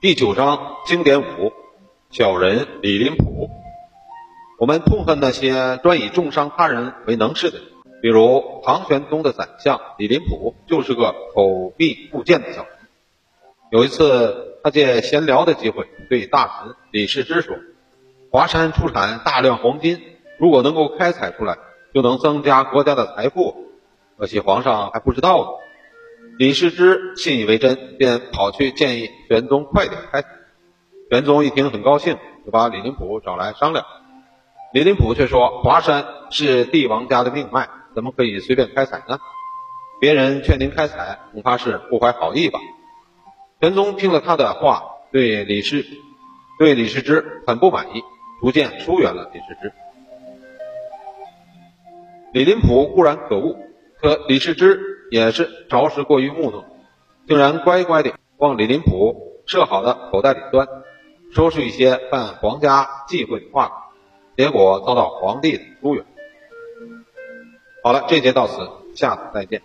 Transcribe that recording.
第九章经典五：小人李林甫。我们痛恨那些专以重伤他人为能事的人，比如唐玄宗的宰相李林甫就是个口蜜腹剑的小人。有一次，他借闲聊的机会对大臣李世之说：“华山出产大量黄金，如果能够开采出来，就能增加国家的财富。可惜皇上还不知道呢。”李世之信以为真，便跑去建议玄宗快点开采。玄宗一听很高兴，就把李林甫找来商量。李林甫却说：“华山是帝王家的命脉，怎么可以随便开采呢？别人劝您开采，恐怕是不怀好意吧。”玄宗听了他的话，对李世对李世之很不满意，逐渐疏远了李世之。李林甫固然可恶，可李世之也是着实过于木讷，竟然乖乖地往李林甫设好的口袋里钻，说出一些犯皇家忌讳的话。结果遭到皇帝的疏远。好了，这节到此，下次再见。